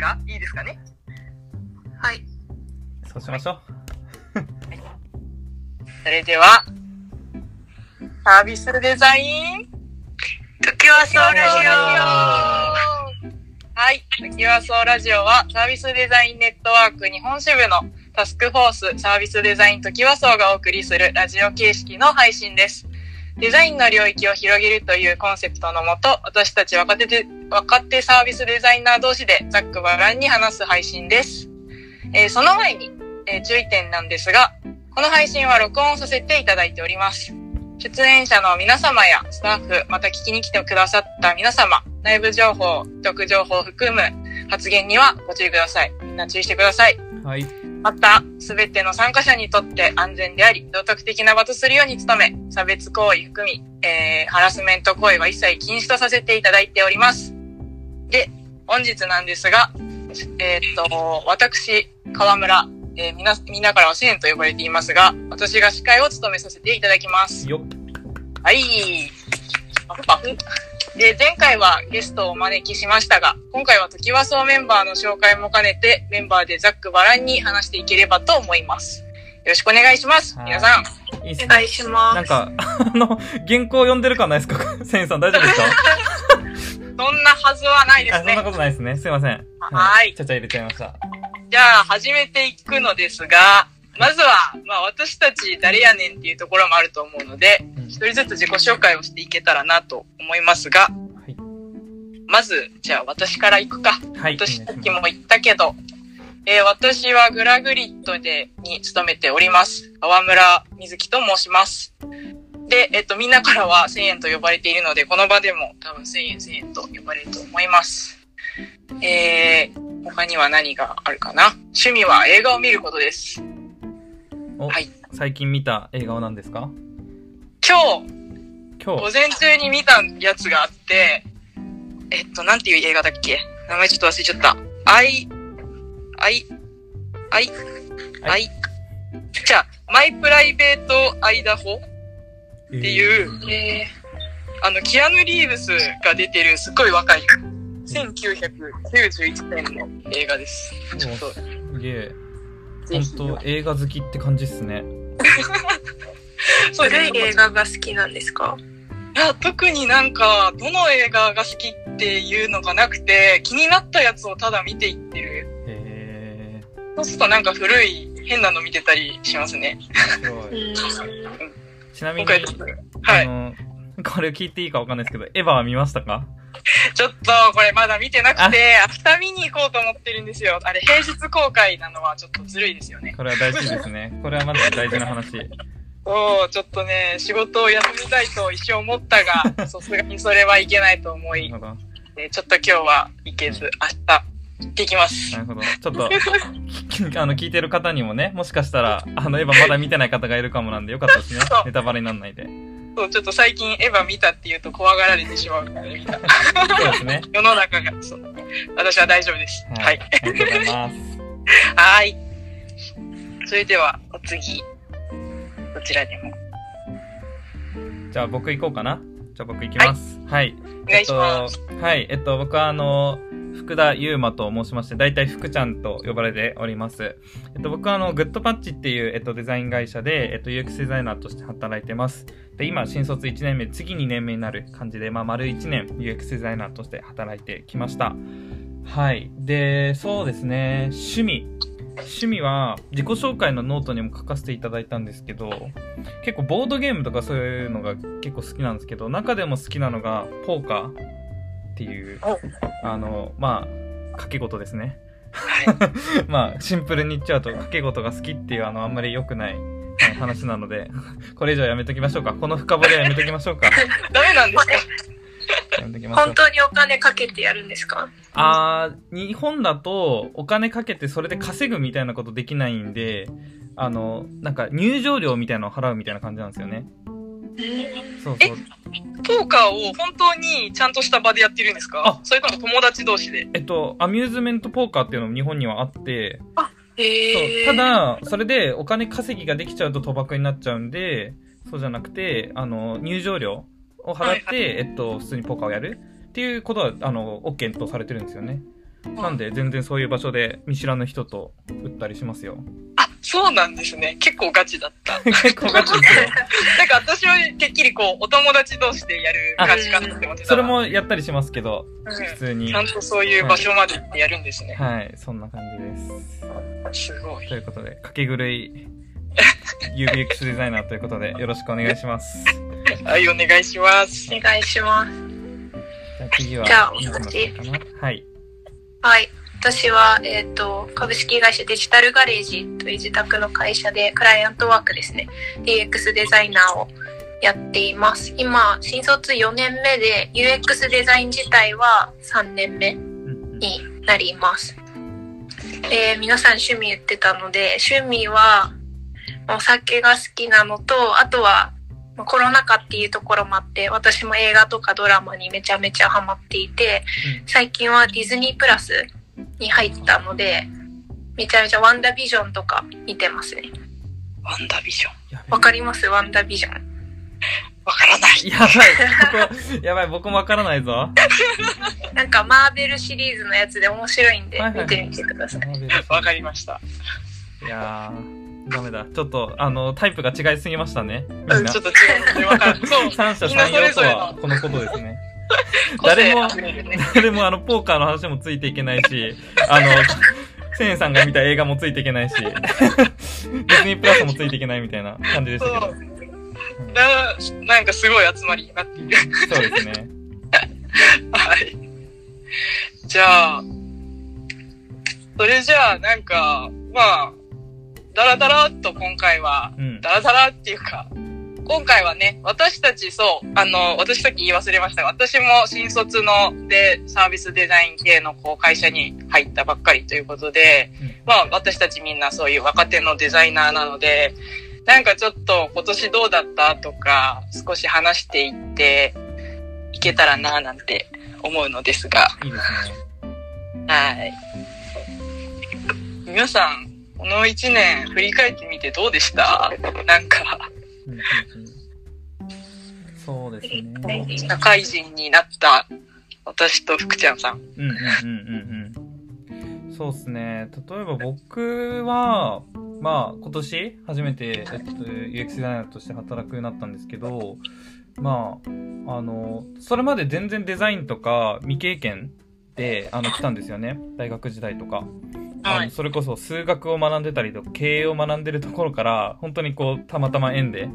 か？いいですかね？はい。そうしましょう。それでは、サービスデザイン？時はそうラジはい。時はそうラジオはサービスデザインネットワーク日本支部のタスクフォースサービスデザイン時はそうがお送りするラジオ形式の配信です。デザインの領域を広げるというコンセプトのもと、私たち若手で、若手サービスデザイナー同士でざっくばらんに話す配信です。えーその前に、えー注意点なんですが、この配信は録音させていただいております。出演者の皆様やスタッフ、また聞きに来てくださった皆様、内部情報、局情報を含む発言にはご注意ください。みんな注意してください。はい。また、すべての参加者にとって安全であり、道徳的な場とするように努め、差別行為含み、えー、ハラスメント行為は一切禁止とさせていただいております。で、本日なんですが、えーっと、私、河村、えー、みな、みんなからはセンと呼ばれていますが、私が司会を務めさせていただきます。よっ。はい。パフパフ。で、前回はゲストをお招きしましたが、今回は時はそうメンバーの紹介も兼ねて、メンバーでざっくばらんに話していければと思います。よろしくお願いします。はい皆さん。いいね。オお願いします。なんか、あの、原稿読んでる感ないですか？センさん大丈夫ですか？そんなはずはないであ、すねそんな。ことないですね。すいません。はいちゃちゃ入れちゃいました。じゃあ、始めていくのですが、まずは、まあ私たち誰やねんっていうところもあると思うので、うん一人ずつ自己紹介をしていけたらなと思いますが、はい。まず、じゃあ私から行くか。はい。私さっきも言ったけど、えー私はグラグリッドで、に勤めております。川村瑞希と申します。で、えっと、みんなからは1000円と呼ばれているので、この場でも多分1000円、1000円と呼ばれると思います。えー、他には何があるかな？趣味は映画を見ることです。はい。最近見た映画は何ですか？今日、今日。午前中に見たやつがあって、えっと、なんていう映画だっけ？名前ちょっと忘れちゃった。アイ、アイ、アイ、はアイ、じゃあ、マイプライベートアイダホっっていう、えー、あの、キアヌ・リーブスが出てるすっごい若い、1991年の映画です。ちょっと、すげえ。ぜ本ひ。当映画好きって感じっすね。古い映画が好きなんですか？いや、特になんか、どの映画が好きっていうのがなくて、気になったやつをただ見ていってる。へえ。そうするとなんか古い、変なの見てたりしますね。すごうい。ん。ちなみに、はい。あの、これ聞いていいかわかんないですけど、エヴァは見ましたか？ちょっと、これまだ見てなくて、明日見に行こうと思ってるんですよ。あれ、平日公開なのはちょっとずるいですよね。これは大事ですね。これはまず大事な話。そう、ちょっとね、仕事を休みたいと一瞬思ったが、さすがにそれはいけないと思ないるほど。でちょっと今日は行けず、明日、行ってきますな。るほど。ちょっと、き あの、聞いてる方にもね、もしかしたら、あの、エヴァまだ見てない方がいるかもなんで、よかったですね。ネタバレにならないで。そう、ちょっと最近エヴァ見たって言うと怖がられてしまうから、みんな。そうですね。世の中が、そう。私は大丈夫です。はい。ありがとうございます。はい。それでは、お次。こちらでも。じゃあ僕行こうかな。じゃあ僕行きます。はい。お願いします。えっと、はい。えっと、僕はあの、福田優馬と申しまして、大体福ちゃんと呼ばれております。えっと、僕はあの、グッドパッチっていう、えっと、デザイン会社で、えっと、UX デザイナーとして働いてます。で、今、新卒1年目、次2年目になる感じで、まあ、丸1年 UX デザイナーとして働いてきました。はい。で、そうですね、趣味。趣味は、自己紹介のノートにも書かせていただいたんですけど、結構ボードゲームとかそういうのが結構好きなんですけど、中でも好きなのが、ポーカーっていうお、あの、まあ、掛け事ですね。はい。まあ、シンプルに言っちゃうと、掛け事が好きっていう、あの、あんまり良くないはい話なので、これ以上やめときましょうか。この深掘りはやめときましょうか。ダメなんですか？本。当にお金かけてやるんですか？あー、日本だとお金かけてそれで稼ぐみたいなことできないんで、あの、なんか入場料みたいなのを払うみたいな感じなんですよね。そうそう。ポーカーを本当にちゃんとした場でやってるんですか？あ。それとも友達同士で。えっと、アミューズメントポーカーっていうのも日本にはあって、へそう。ただ、それでお金稼ぎができちゃうと賭博になっちゃうんで、そうじゃなくて、あの、入場料を払って、はいえっと、普通にポーカーをやる。っていうことは、あの、OK とされてるんですよね。なんで全然そういう場所で見知らぬ人と打ったりしますよ。あ、そうなんですね。結構ガチだった。結構ガチですよ。なんか私はてっきりこう、お友達同士でやる感じかなって思ってたら。それもやったりしますけど、うん普通にちゃ。んとそういう場所まで行ってやるんですね。はい、そんな感じです。すごい。ということで、かけ狂い UBX デザイナーということで、よろしくお願いします。はい、お願いします。お願いします。じゃあ次は、じゃあいつもかなはい。はい。私は、えっ、と、株式会社デジタルガレージという自宅の会社で、クライアントワークですね。DX デザイナーをやっています。今、新卒4年目で、UX デザイン自体は3年目になります。えー皆さん趣味言ってたので、趣味は、お酒が好きなのと、あとは、まあコロナ禍っていうところもあって、私も映画とかドラマにめちゃめちゃハマっていて、最近はディズニープラスに入ったので、めちゃめちゃワンダービジョンとか見てますね。ワンダービジョン？わかります？ワンダービジョン。わからない。やばい。僕、やばい、僕もわからないぞ。なんかマーベルシリーズのやつで面白いんではいはいはい見てみてください。わかりました。いやー、ダメだ。ちょっと、あの、タイプが違いすぎましたね。みうんちょ。っと違うわかる。そう。三者三様とはこのことですね。誰も。誰もあの、ポーカーの話もついていけないし、あの、センさんが見た映画もついていけないし、ディズニープラスもついていけないみたいな感じでしたけど。そう。ななんかすごい集まりになっている。そうですね。はい。じゃあ、それじゃあ、なんか、まあ、ダラダラっと今回は、うん。ダラダラっていうか、今回はね、私たちそう、あの、私さっき言い忘れましたが、私も新卒のでサービスデザイン系のこう会社に入ったばっかりということで、うんまあ私たちみんなそういう若手のデザイナーなので、なんかちょっと今年どうだったとか、少し話していっていけたらななんて思うのですが、いいですね。はい。皆さん、この一年振り返ってみてどうでした？なんか、うんうんうんそうですね。社会人になった私と福ちゃんさん。うんうんうんうんうん。そうですね。例えば僕は、まあ今年初めて、えっと、UX デザイナーとして働くようになったんですけど、まあ、あの、それまで全然デザインとか未経験で、あの、来たんですよね。大学時代とか。あはい。のそれこそ数学を学んでたりとか経営を学んでるところから本当にこうたまたま縁で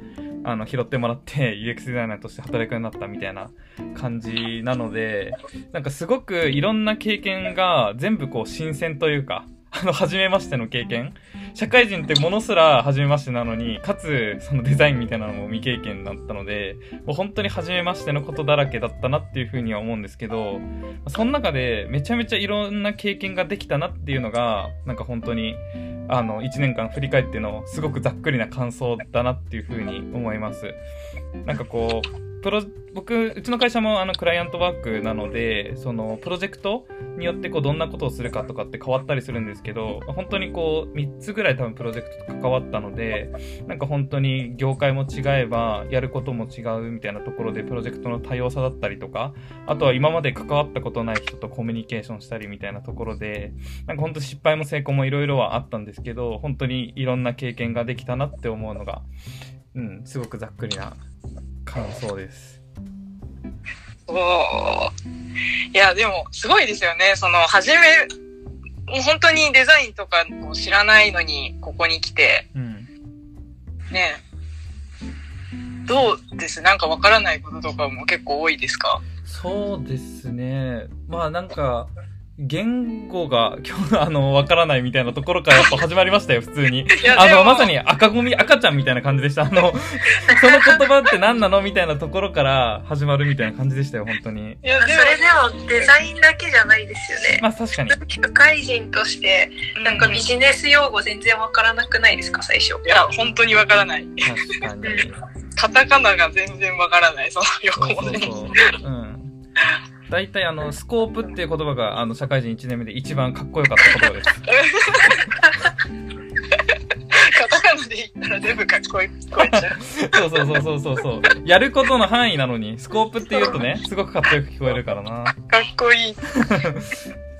あの拾ってもらって UX デザイナーとして働くようになったみたいな感じなのでなんかすごくいろんな経験が全部こう新鮮というかあの初めましての経験社会人ってものすら初めましてなのにかつそのデザインみたいなのも未経験だったのでもう本当に初めましてのことだらけだったなっていうふうには思うんですけどその中でめちゃめちゃいろんな経験ができたなっていうのが、なんか本当に、あの、1年間振り返ってのすごくざっくりな感想だなっていうふうに思います。なんかこう、プロ、僕、うちの会社もあの、クライアントワークなので、その、プロジェクトによってこう、どんなことをするかとかって変わったりするんですけど、本当にこう、3つぐらい多分プロジェクトと関わったので、なんか本当に業界も違えば、やることも違うみたいなところで、プロジェクトの多様さだったりとか、あとは今まで関わったことない人とコミュニケーションしたりみたいなところで、なんか本当失敗も成功もいろいろはあったんですけど、本当にいろんな経験ができたなって思うのが、うん、すごくざっくりな感想です。おーいや、でも、すごいですよね。その、初め、もう本当にデザインとか知らないのに、ここに来て、うん。ね、どうです？なんかわからないこととかも結構多いですか？そうですね。まあなんか、言語が 今日あの、わからないみたいなところからやっぱ始まりましたよ、普通に。あの、まさに赤ゴミ、赤ちゃんみたいな感じでした。あの、その言葉って何なのみたいなところから始まるみたいな感じでしたよ、本当に。いや、それでもデザインだけじゃないですよね。まあ確かに。社会人として、なんかビジネス用語全然わからなくないですか、最初。いや、本当にわからない。確かに。カタカナが全然わからない、そのそう横文字。そうそう。うん。大体あの、スコープっていう言葉が、あの、社会人1年目で一番かっこよかった言葉です。カタカナで言ったら全部かっこいい聞こえちゃう。そうそうそうそうそうそう。やることの範囲なのに、スコープって言うとね、すごくかっこよく聞こえるからな。かっこいい。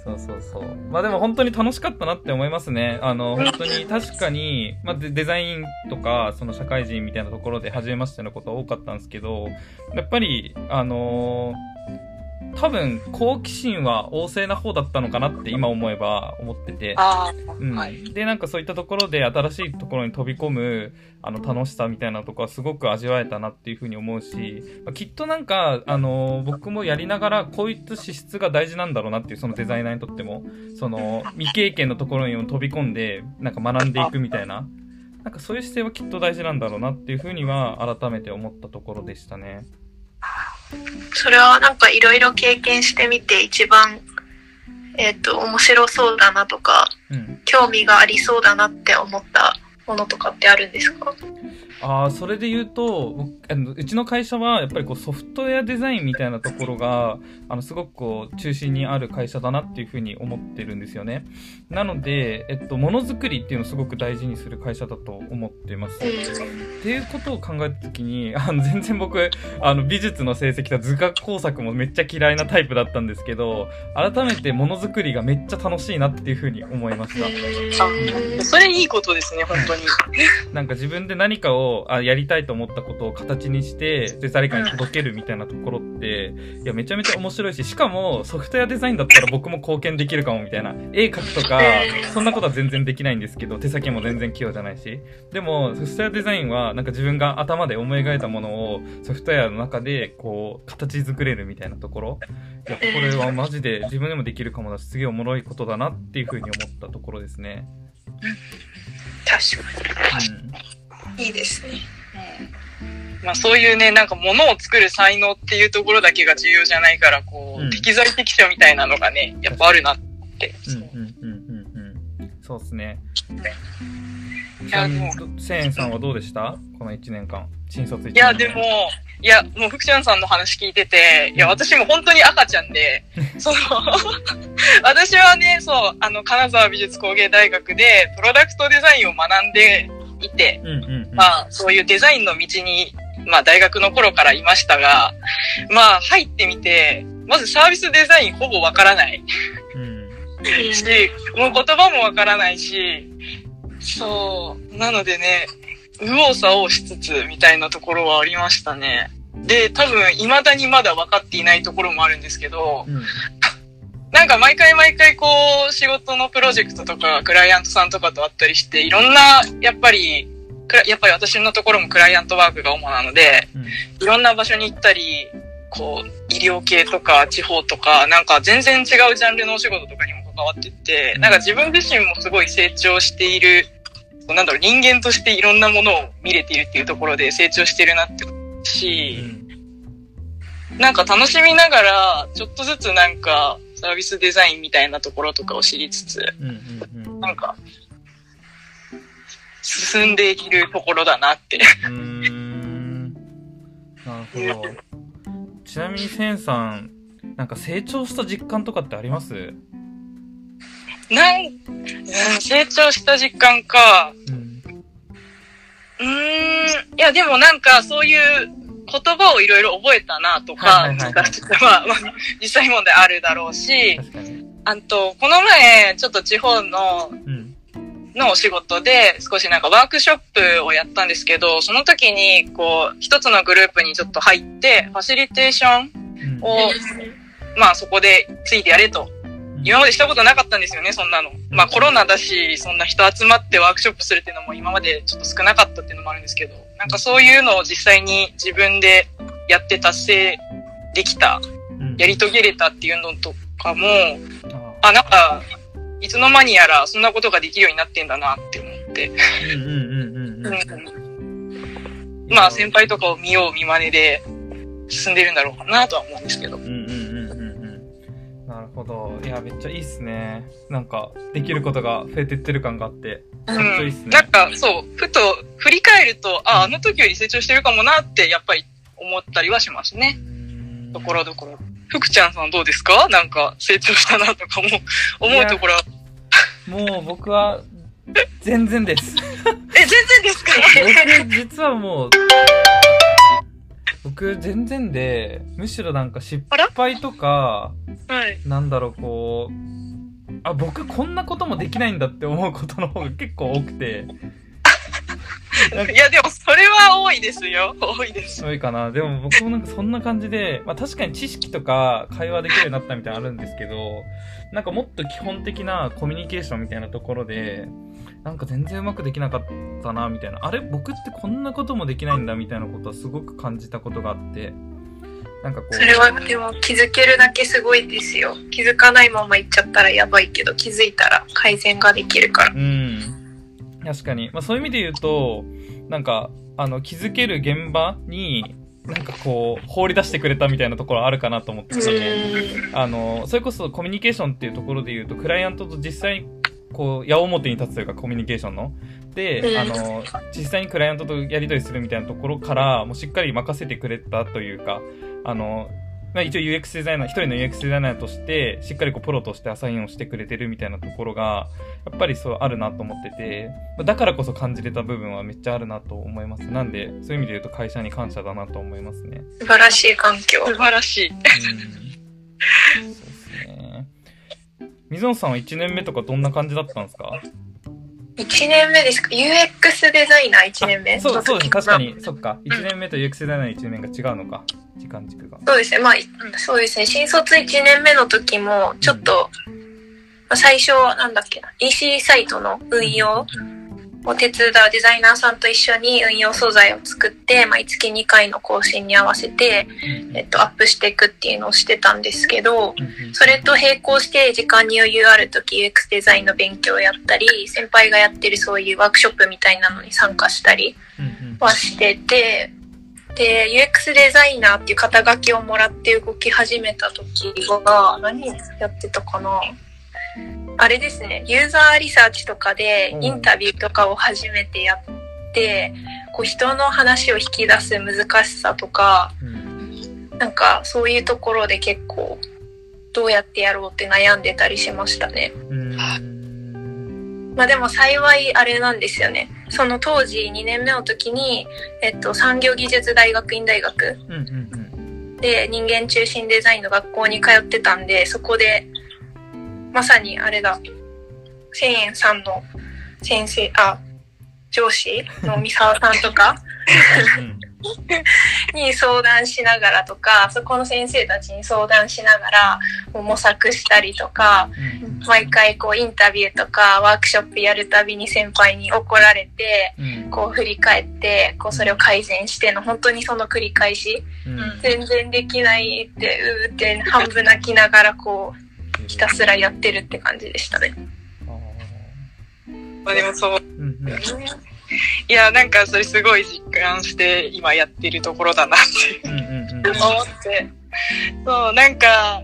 そうそうそう。まあでも本当に楽しかったなって思いますね。あの、本当に確かに、まあデデザインとか、その社会人みたいなところで初めましてのことは多かったんですけど、やっぱり、あの多分、好奇心は旺盛な方だったのかなって今思えば思ってて。あうん。はい。で、なんかそういったところで新しいところに飛び込む、あの、楽しさみたいなとこはすごく味わえたなっていうふうに思うし、まあきっとなんか、あの僕もやりながら、こういった資質が大事なんだろうなっていう、そのデザイナーにとっても、その、未経験のところにも飛び込んで、なんか学んでいくみたいな、なんかそういう姿勢はきっと大事なんだろうなっていうふうには、改めて思ったところでしたね。それはなんかいろいろ経験してみて一番、えっ、と、面白そうだなとか、うん。興味がありそうだなって思ったものとかってあるんですか？ああ、それで言うと、僕あのうちの会社はやっぱりこうソフトウェアデザインみたいなところが、あの、すごくこう中心にある会社だなっていうふうに思ってるんですよね。なので、えっと、ものづくりっていうのをすごく大事にする会社だと思ってます。っていうことを考えたときに、あの、全然僕、あの、美術の成績と図画工作もめっちゃ嫌いなタイプだったんですけど、改めてものづくりがめっちゃ楽しいなっていうふうに思いました。あ、それいいことですね、本当に。なんか自分で何かをあやりたいと思ったことを形にして、で、誰かに届けるみたいなところって、いや、めちゃめちゃ面白いし、しかもソフトウェアデザインだったら僕も貢献できるかもみたいな。絵描くとか、そんなことは全然できないんですけど、手先も全然器用じゃないし。でも、ソフトウェアデザインは、なんか自分が頭で思い描いたものをソフトウェアの中で、こう、形作れるみたいなところ。いや、これはマジで自分でもできるかもだし、すげえおもろいことだなっていうふうに思ったところですね。確かうん。に。いいですね。まあそういうね、なんか物を作る才能っていうところだけが重要じゃないから、こう、うん適材適所みたいなのがね、やっぱあるなって。うんうんうんうんうん。そうですね。いやでも千円さんはどうでした？この1年間。新卒1年間。いや、でも、いや、もう福ちゃんさんの話聞いてて、いや、私も本当に赤ちゃんで、その、私はね、そう、あの、金沢美術工芸大学で、プロダクトデザインを学んでいて、うんうんうん。まあ、そういうデザインの道に、まあ、大学の頃からいましたが、まあ、入ってみて、まずサービスデザインほぼわからないうん。し、もう言葉もわからないし、そう、なのでね、右往左往しつつ、みたいなところはありましたね。で、多分、未だにまだ分かっていないところもあるんですけど、うん。なんか毎回毎回こう、仕事のプロジェクトとか、クライアントさんとかと会ったりして、いろんな、やっぱり、やっぱり私のところもクライアントワークが主なので、うん。いろんな場所に行ったり、こう、医療系とか地方とか、なんか全然違うジャンルのお仕事とかにも関わってって、なんか自分自身もすごい成長している、なんだろう、人間としていろんなものを見れているっていうところで成長してるなって思うし、なんか楽しみながら、ちょっとずつなんかサービスデザインみたいなところとかを知りつつ、うんうんうん。なんか、進んでいるところだなって。うーん。なるほど。ちなみに千円さん、なんか成長した実感とかってあります？なん、成長した実感か。うん。うーん、いやでもなんかそういう言葉をいろいろ覚えたなとか、まあ、まあ、実際問題あるだろうし。あと、この前、ちょっと地方の、うん。のお仕事で少しなんかワークショップをやったんですけど、その時にこう、一つのグループにちょっと入って、ファシリテーションうんを、まあそこでついてやれと。今までしたことなかったんですよね、そんなの。まあコロナだし、そんな人集まってワークショップするっていうのも今までちょっと少なかったっていうのもあるんですけど、なんかそういうのを実際に自分でやって達成できた、うん。やり遂げれたっていうのとかも、ああ、なんか、いつの間にやらそんなことができるようになってんだなって思って。まあ先輩とかを見よう見真似で進んでるんだろうかなとは思うんですけど。うんほど。いや、めっちゃいいっすね。なんか、できることが増えてってる感があって。うめっちゃいいっすね。ん。なんかそう、ふと振り返ると、あ、あの時より成長してるかもなってやっぱり思ったりはしますね。ところどころ。福ちゃんさんどうですか？なんか成長したなとかも思うところは。もう僕は、全然です。え、全然ですか？僕、実はもう、僕、全然で、むしろなんか失敗とか、はい。なんだろう、こう、あ、僕こんなこともできないんだって思うことの方が結構多くて。いや、でもそれは多いですよ。多いです。多いかな。でも僕もなんかそんな感じで、まあ確かに知識とか会話できるようになったみたいなのあるんですけど、なんかもっと基本的なコミュニケーションみたいなところで、なんか全然うまくできなかったな、みたいな。あれ僕ってこんなこともできないんだ、みたいなことはすごく感じたことがあって、なんかこう。それはでも気づけるだけすごいですよ。気づかないまま行っちゃったらやばいけど、気づいたら改善ができるから。うん。確かに。まあそういう意味で言うと、なんか、あの、気づける現場に、なんかこう、放り出してくれたみたいなところあるかなと思ってて、あの、それこそコミュニケーションっていうところで言うと、クライアントと実際に、こう、矢面に立つというか、コミュニケーションの。で、うんあの、実際にクライアントとやり取りするみたいなところから、もうしっかり任せてくれたというか、あの、まあ、一応 UX デザイナー、一人の UX デザイナーとして、しっかりこうプロとしてアサインをしてくれてるみたいなところが、やっぱりそうあるなと思ってて、まあだからこそ感じれた部分はめっちゃあるなと思います。なんで、そういう意味で言うと会社に感謝だなと思いますね。素晴らしい環境。素晴らしい。うんそうですね。水野さんは1年目とかどんな感じだったんですか？1年目ですか ?UX デザイナー1年目？あそう、そうです。確かに、そそっか。1年目と UX デザイナーの1年目が違うのか。時間軸が。うですね。まあ、そうですね。新卒1年目の時も、ちょっと、まあ最初、なんだっけな、EC サイトの運用を手伝うデザイナーさんと一緒に運用素材を作って、毎月2回の更新に合わせて、えっと、アップしていくっていうのをしてたんですけど、それと並行して時間に余裕ある時 UX デザインの勉強をやったり、先輩がやってるそういうワークショップみたいなのに参加したりはしてて、で、UX デザイナーっていう肩書きをもらって動き始めた時は、何やってたかな？あれですね、ユーザーリサーチとかでインタビューとかを初めてやって、こう人の話を引き出す難しさとか、なんかそういうところで結構どうやってやろうって悩んでたりしましたね。うん。まあでも幸いあれなんですよね。その当時2年目の時に、えっと、産業技術大学院大学うんうんで人間中心デザインの学校に通ってたんで、そこで、まさにあれだ、千円さんの先生、あ、上司の三沢さんとか。うん。に相談しながらとか、そこの先生たちに相談しながら模索したりとか、うん。毎回こうインタビューとかワークショップやるたびに先輩に怒られて、うん。こう振り返って、こうそれを改善しての本当にその繰り返し、うん。全然できないって、うーって半分泣きながらこうひたすらやってるって感じでしたね。まあでもそう。いや、なんかそれすごい実感して今やってるところだなって思って。そう、なんか、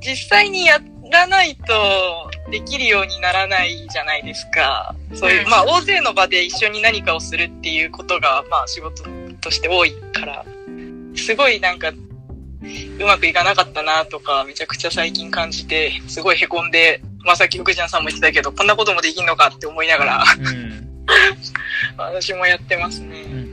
実際にやらないとできるようにならないじゃないですか。そういうう、んまあ大勢の場で一緒に何かをするっていうことが、まあ仕事として多いから、すごいなんか、うまくいかなかったなとか、めちゃくちゃ最近感じて、すごい凹んで、まあさっき福ちゃんさんも言ってたけど、こんなこともできんのかって思いながら、うん 私もやってますね。うんうん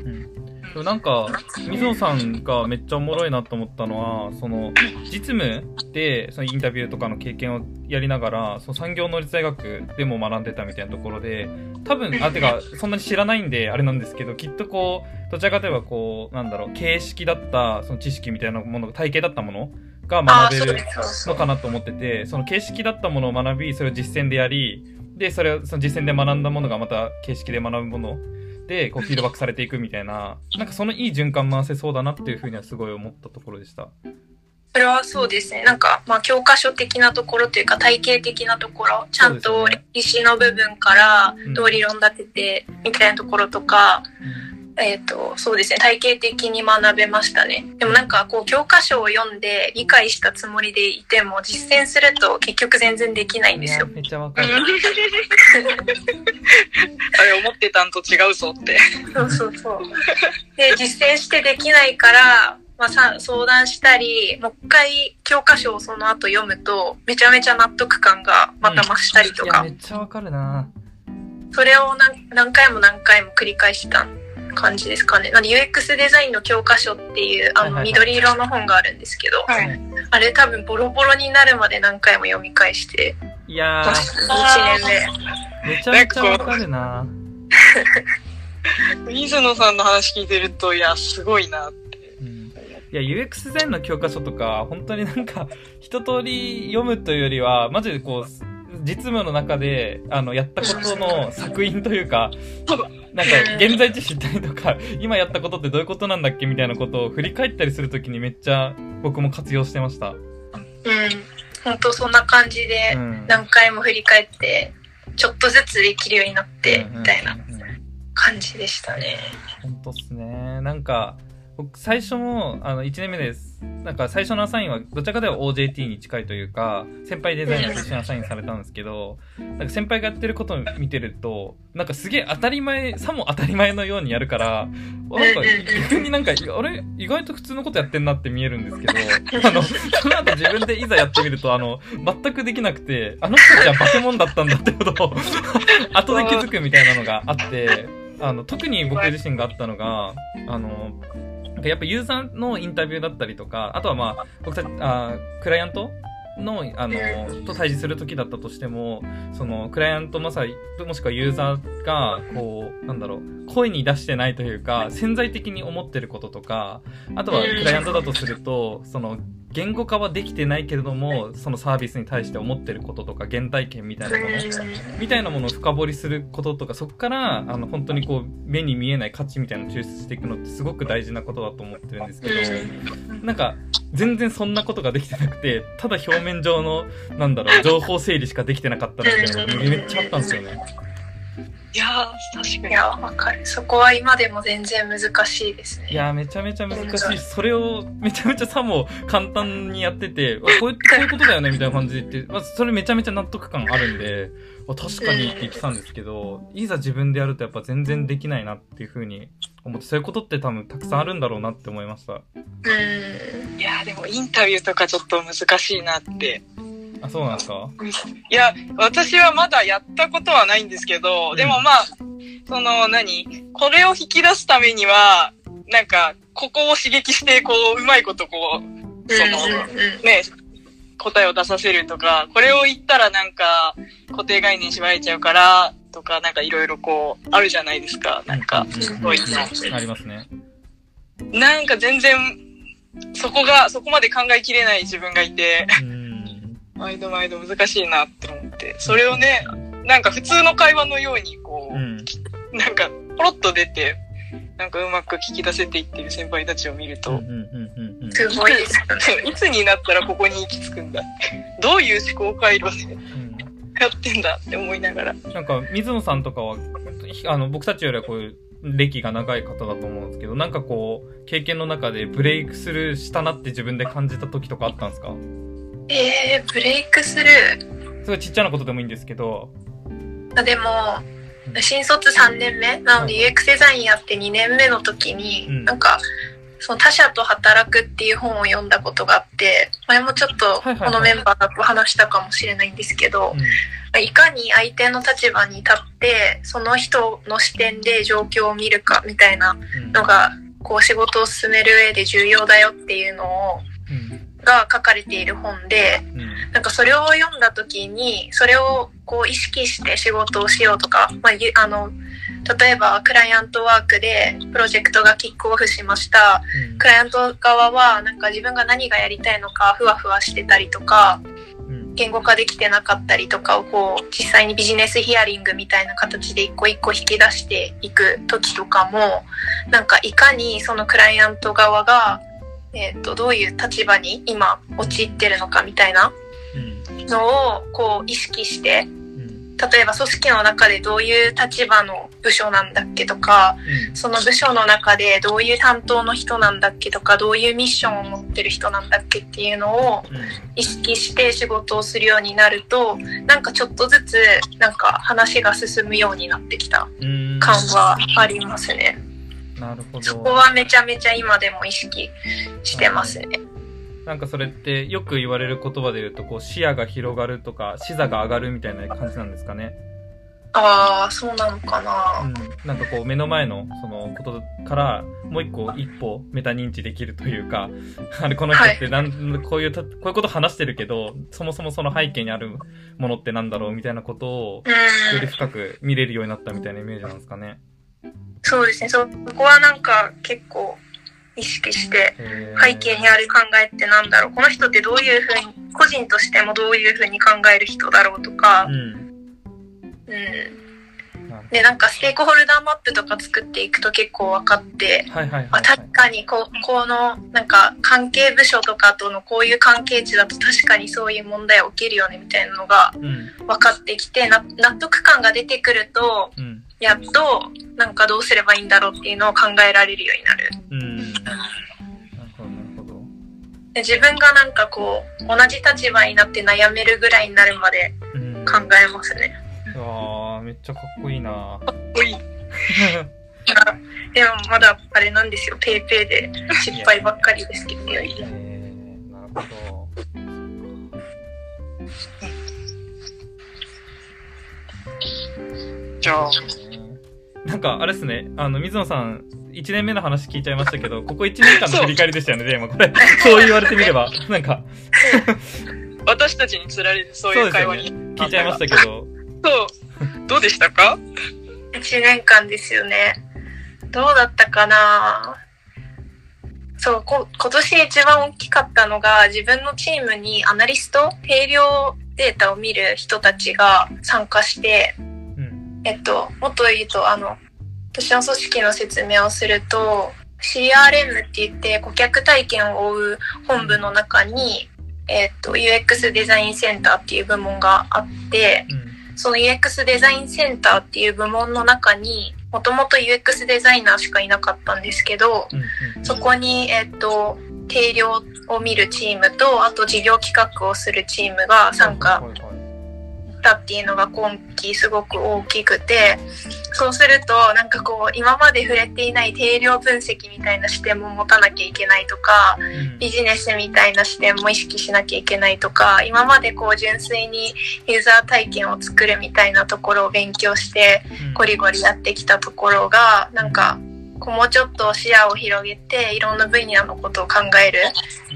でもなんか、水野さんがめっちゃおもろいなと思ったのは、その、実務で、そのインタビューとかの経験をやりながら、その産業能率大学でも学んでたみたいなところで、多分、あ、てか、そんなに知らないんで、あれなんですけど、きっとこう、どちらかといえばこう、なんだろう、形式だった、その知識みたいなもの、体系だったものが、学べる。のかなと思ってて、その形式だったものを学び、それを実践でやり、で、それを、その実践で学んだものがまた形式で学ぶもので、こう、フィードバックされていくみたいな、なんかそのいい循環回せそうだなっていうふうにはすごい思ったところでした。それはそうですね。なんか、まあ、教科書的なところというか、体系的なところ、ちゃんと歴史の部分からうん、どう理論立てて、みたいなところとか、えっ、と、そうですね。体系的に学べましたね。でもなんか、こう、教科書を読んで理解したつもりでいても、実践すると結局全然できないんですよ。めっちゃわかる。あれ思ってたんと違うぞって。そうそうそう。で、実践してできないから、まあ、さ相談したり、もう一回教科書をその後読むと、めちゃめちゃ納得感がまた増したりといや、か、めっちゃわかるなそれを何何回も何回も繰り返した感じですかね。なんで UX デザインの教科書っていう、あの、緑色の本があるんですけど、はい。あれ多分ボロボロになるまで何回も読み返して、いやー、1年目。めちゃめちゃわかるな。水野さんの話聞いてると、いや、すごいなって。うんいや、UX デザインの教科書とか、本当になんか、一通り読むというよりは、マジでこう、実務の中で、あの、やったことの作品というか、なんか、現在地知ったりとか、今やったことってどういうことなんだっけみたいなことを振り返ったりするときにめっちゃ僕も活用してました。うん。本当そんな感じでう、ん。何回も振り返って、ちょっとずつできるようになって、みたいなうんうんうん感じでしたね。本当っすね。なんか、僕、最初も、あの、1年目です。なんか、最初のアサインは、どちらかでは OJT に近いというか、先輩デザイナーと一緒にアサインされたんですけど、なんか先輩がやってることを見てると、なんかすげえ当たり前、さも当たり前のようにやるから、なんか、逆になんか、あれ？意外と普通のことやってんなって見えるんですけど、あの、その後自分でいざやってみると、あの、全くできなくて、あの人たちは化け物だったんだってことを、後で気づくみたいなのがあって、あの、特に僕自身があったのが、あの、なんかやっぱユーザーのインタビューだったりとか、あとはまあ、僕たち、あクライアントの、あの、と対峙する時だったとしても、その、クライアントまさに、もしくはユーザーが、こう、なんだろう、声に出してないというか、潜在的に思ってることとか、あとはクライアントだとすると、その、言語化はできてないけれども、そのサービスに対して思ってることとか、原体験みたいなものみたいなものを深掘りすることとか、そこから、あの、本当にこう、目に見えない価値みたいなのを抽出していくのってすごく大事なことだと思ってるんですけど、なんか、全然そんなことができてなくて、ただ表面上の、なんだろう、情報整理しかできてなかったなっていうのがめっちゃあったんですよね。いやー、確かに。いや、わかる。そこは今でも全然難しいですね。いやー、めちゃめちゃ難しいし。それを、めちゃめちゃさも簡単にやってて、あこういう、こういうことだよね、みたいな感じで言って、まあ、それめちゃめちゃ納得感あるんで、あ確かにって言ってたんですけど、いざ自分でやるとやっぱ全然できないなっていうふうに思って、そういうことって多分たくさんあるんだろうなって思いました。うん。いやー、でもインタビューとかちょっと難しいなって。あ、そうなんですか？いや、私はまだやったことはないんですけど、でもまあ、その何、これを引き出すためには、なんか、ここを刺激して、こう、うまいことこう、その、ね、答えを出させるとか、これを言ったらなんか、固定概念縛られちゃうから、とか、なんかいろいろこう、あるじゃないですか。なんか、そういうの。ありますね。なんか全然、そこが、そこまで考えきれない自分がいて、うん。毎度毎度難しいなって思って、それをね、なんか普通の会話のようにこう、うん。なんかポロッと出て、なんかうまく聞き出せていってる先輩たちを見ると、すごいですよね。いつになったらここに行き着くんだどういう思考回路でうんやってんだって思いながら。なんか、水野さんとかは、あの、僕たちよりはこういう、歴が長い方だと思うんですけど、なんかこう、経験の中でブレイクスルーしたなって自分で感じた時とかあったんですか？えー、ブレイクスルー。すごいちっちゃなことでもいいんですけど、あでも、新卒3年目？なので UX デザインやって2年目の時に、うんなんか、その他者と働くっていう本を読んだことがあって、前もちょっとこのメンバーだと話したかもしれないんですけど、いかに相手の立場に立って、その人の視点で状況を見るかみたいなうん。のが、こう仕事を進める上で重要だよっていうのを、うん。が書かれている本で、うん。なんかそれを読んだ時に、それをこう意識して仕事をしようとか、まあ、ゆあの、例えばクライアントワークでプロジェクトがキックオフしました。クライアント側はなんか自分が何がやりたいのかふわふわしてたりとか、うん。言語化できてなかったりとかをこう実際にビジネスヒアリングみたいな形で一個一個引き出していく時とかもなんかいかにそのクライアント側が、えー、とどういう立場に今陥ってるのかみたいなうん。のをこう意識してうん。例えば組織の中でどういう立場の部署なんだっけとかその部署の中でどういう担当の人なんだっけとかどういうミッションを持ってる人なんだっけっていうのを意識して仕事をするようになるとなんかちょっとずつなんか話が進むようになってきたうん。感はありますね。なるほそこど。はめちゃめちゃ今でも意識してますね。なんかそれってよく言われる言葉で言うと、こう視野が広がるとか、視座が上がるみたいな感じなんですかね。ああ、そうなのかうな。ん。なんかこう目の前のそのことからもう一個一歩メタ認知できるというか、あれこの人ってなん、こういうた、こういうこと話してるけど、そもそもその背景にあるものってなんだろうみたいなことをうん。より深く見れるようになったみたいなイメージなんですかね。そうですね。そこはなんか結構意識して、背景にある考えってなんだろう。この人ってどういうふうに、個人としてもどういうふうに考える人だろうとかう、ん。うん。で、なんかステークホルダーマップとか作っていくと結構分かって、はいはいはい、あ確かにこうこのなんか関係部署とかとのこういう関係値だと確かにそういう問題起きるよねみたいなのがうん。分かってきてな納得感が出てくるとうん。やっとなんかどうすればいいんだろうっていうのを考えられるようになる。うん。なるほど、なるほど。で自分がなんかこう同じ立場になって悩めるぐらいになるまでうん。考えますね。ああ、めっちゃかっこいいなおい。でもまだあれなんですよペーペーで失敗ばっかりですけど。えー、なるほど。じゃあ、なんか、あれですね、あの、水野さん、1年目の話聞いちゃいましたけど、ここ1年間の振り返りでしたよね、テーマ。これ、そう言われてみれば。なんか、私たちに釣られるそういう会話ですよねに。。聞いちゃいましたけど。そう。どうでしたか？1年間ですよね。どうだったかな？そうこ、今年一番大きかったのが、自分のチームにアナリスト、定量データを見る人たちが参加して、うん。えっと、もっと言うと、あの、私の組織の説明をすると、CRM って言って顧客体験を追う本部の中に、えっと、UX デザインセンターっていう部門があって、うん。その UX デザインセンターっていう部門の中に、もともと UX デザイナーしかいなかったんですけど、うん。そこに、えっと、定量を見るチームと、あと事業企画をするチームが参加ったっていうのが今期すごく大きくて、そうすると、なんかこう、今まで触れていない定量分析みたいな視点も持たなきゃいけないとか、うん。ビジネスみたいな視点も意識しなきゃいけないとか、今までこう純粋にユーザー体験を作るみたいなところを勉強して、うん。ゴリゴリやってきたところが、なんか、こうもうちょっと視野を広げて、いろんな分野のことを考える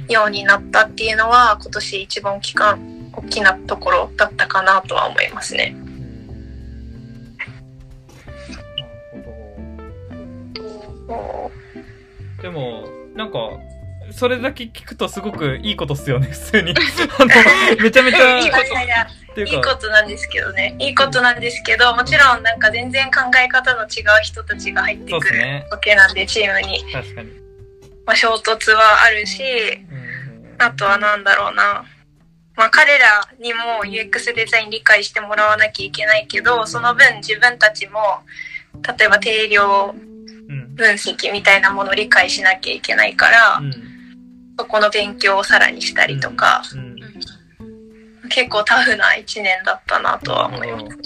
ようになったっていうのは、今年一番大きか大きなところだったかなとは思いますね。でも、なんか、それだけ聞くとすごくいいことっすよね、普通に。あの、めちゃめちゃ、ういいこといいこか、となんですけどね。いいことなんですけど、もちろんなんか全然考え方の違う人たちが入ってくる。わけなんで、チームに。確かに。まあ、衝突はあるし、うんあとはなんだろうな。まあ彼らにも UX デザイン理解してもらわなきゃいけないけど、その分自分たちも、例えば定量うん。分析みたいなものを理解しなきゃいけないから、うん。そこの勉強をさらにしたりとか、うん結構タフな一年だったなとは思います。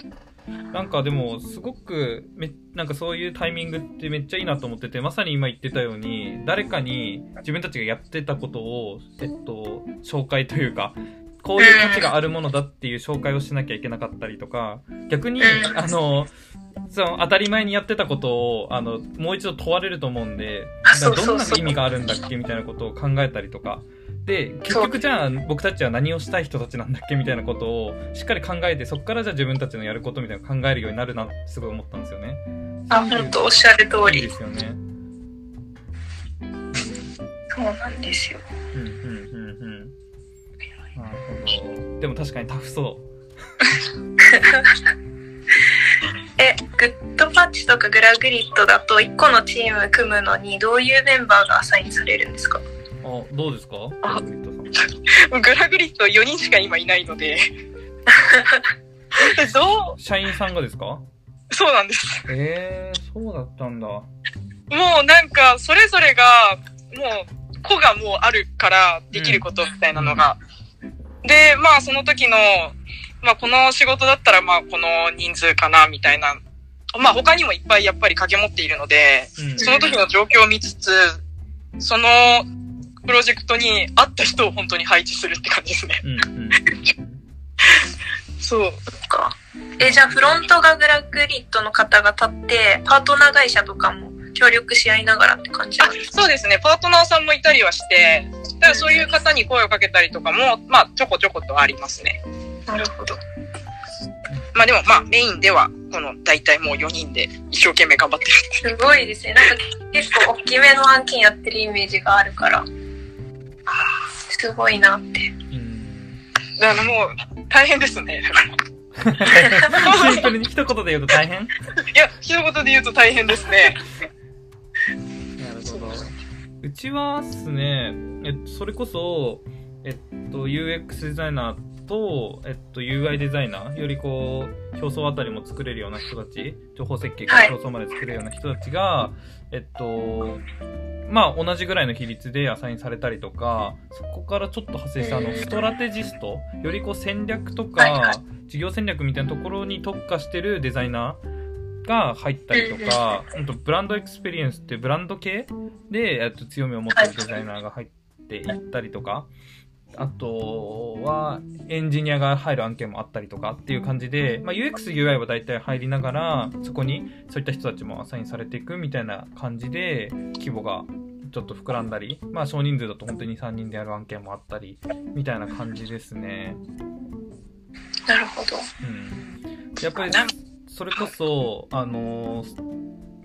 なんかでも、すごくめ、なんかそういうタイミングってめっちゃいいなと思ってて、まさに今言ってたように、誰かに自分たちがやってたことを、えっと、紹介というか、こういう価値があるものだっていう紹介をしなきゃいけなかったりとか、逆に、うんあの、その当たり前にやってたことを、あの、もう一度問われると思うんで、どんな意味があるんだっけみたいなことを考えたりとか、で、結局じゃあ僕たちは何をしたい人たちなんだっけみたいなことをしっかり考えて、そこからじゃあ自分たちのやることみたいなのを考えるようになるなってすごい思ったんですよね。あ、本当おっしゃる通りで。すよね。そうなんですよ。でも確かにタフそ え、グッドパッチとかグラグリッドだと1個のチーム組むのにどういうメンバーがアサインされるんですか？う。あ、どうですか？あグリッドさんグラグリッド4人しか今いないので。ど社員さんがですか？うそうなんです。えー、そうだったんだ。もうなんか、それぞれが、もう、子がもうあるからできることみたいなのが。で、まあその時の、まあこの仕事だったらまあこの人数かなみたいな。まあ他にもいっぱいやっぱり掛け持っているので、うん。その時の状況を見つつ、そのプロジェクトに合った人を本当に配置するって感じですね。うん、うん。そう。そっか。え、じゃあフロントがグラグリッドの方が立って、パートナー会社とかも協力し合いながらって感じそうですね、パートナーさんもいたりはして、だからそういう方に声をかけたりとかも、まあ、ちょこちょことありますね。なるほど。まあでも、まあ、メインでは、この、大体もう4人で一生懸命頑張ってる。すごいですね。なんか結構大きめの案件やってるイメージがあるから、すごいなって。うん。だからもう、大変ですね。シンプルに一言で言うと大変？いや、一言で言うと大変ですね。うちはですね、えっと、それこそ、えっと、UX デザイナーと、えっと、UI デザイナー、よりこう、表層あたりも作れるような人たち、情報設計から表層まで作れるような人たちが、えっと、まあ、同じぐらいの比率でアサインされたりとか、そこからちょっと派生した、あの、ストラテジスト、よりこう戦略とか、事業戦略みたいなところに特化してるデザイナーが入ったりとか、ほんと brand experience ってブランド系？で、えっと、強みを持ってるデザイナーが入っていったりとか、あとはエンジニアが入る案件もあったりとかっていう感じで、まあ、UX、UI は大体入りながら、そこにそういった人たちもアサインされていくみたいな感じで、規模がちょっと膨らんだり、まあ少人数だと本当に2、3人でやる案件もあったり、みたいな感じですね。なるほど。うん。やっぱり、それこそ、あの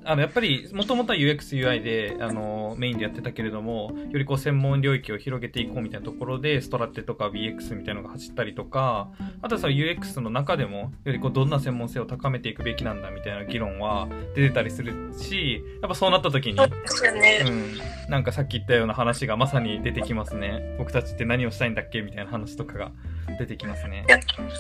あの、やっぱり、もともとは UX、UI で、あのメインでやってたけれども、よりこう、専門領域を広げていこうみたいなところで、ストラテとか BX みたいなのが走ったりとか、あとはその UX の中でも、よりこう、どんな専門性を高めていくべきなんだみたいな議論は出てたりするし、やっぱそうなった時に、そうですよね。うん、なんかさっき言ったような話がまさに出てきますね。僕たちって何をしたいんだっけみたいな話とかが出てきますね。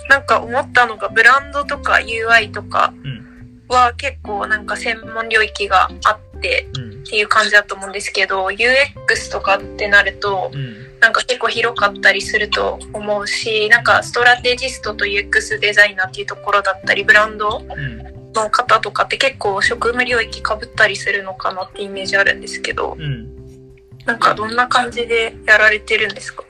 なんか思ったのが、ブランドとか UI とかうん。は結構なんか専門領域があってうんっ。ていう感じだと思うんですけど、UX とかってなると、うん。なんか結構広かったりすると思うし、なんかストラテジストと UX デザイナーっていうところだったり、ブランドうん。の方とかって結構職務領域被ったりするのかなってイメージあるんですけど、うん。なんかどんな感じでやられてるんですか？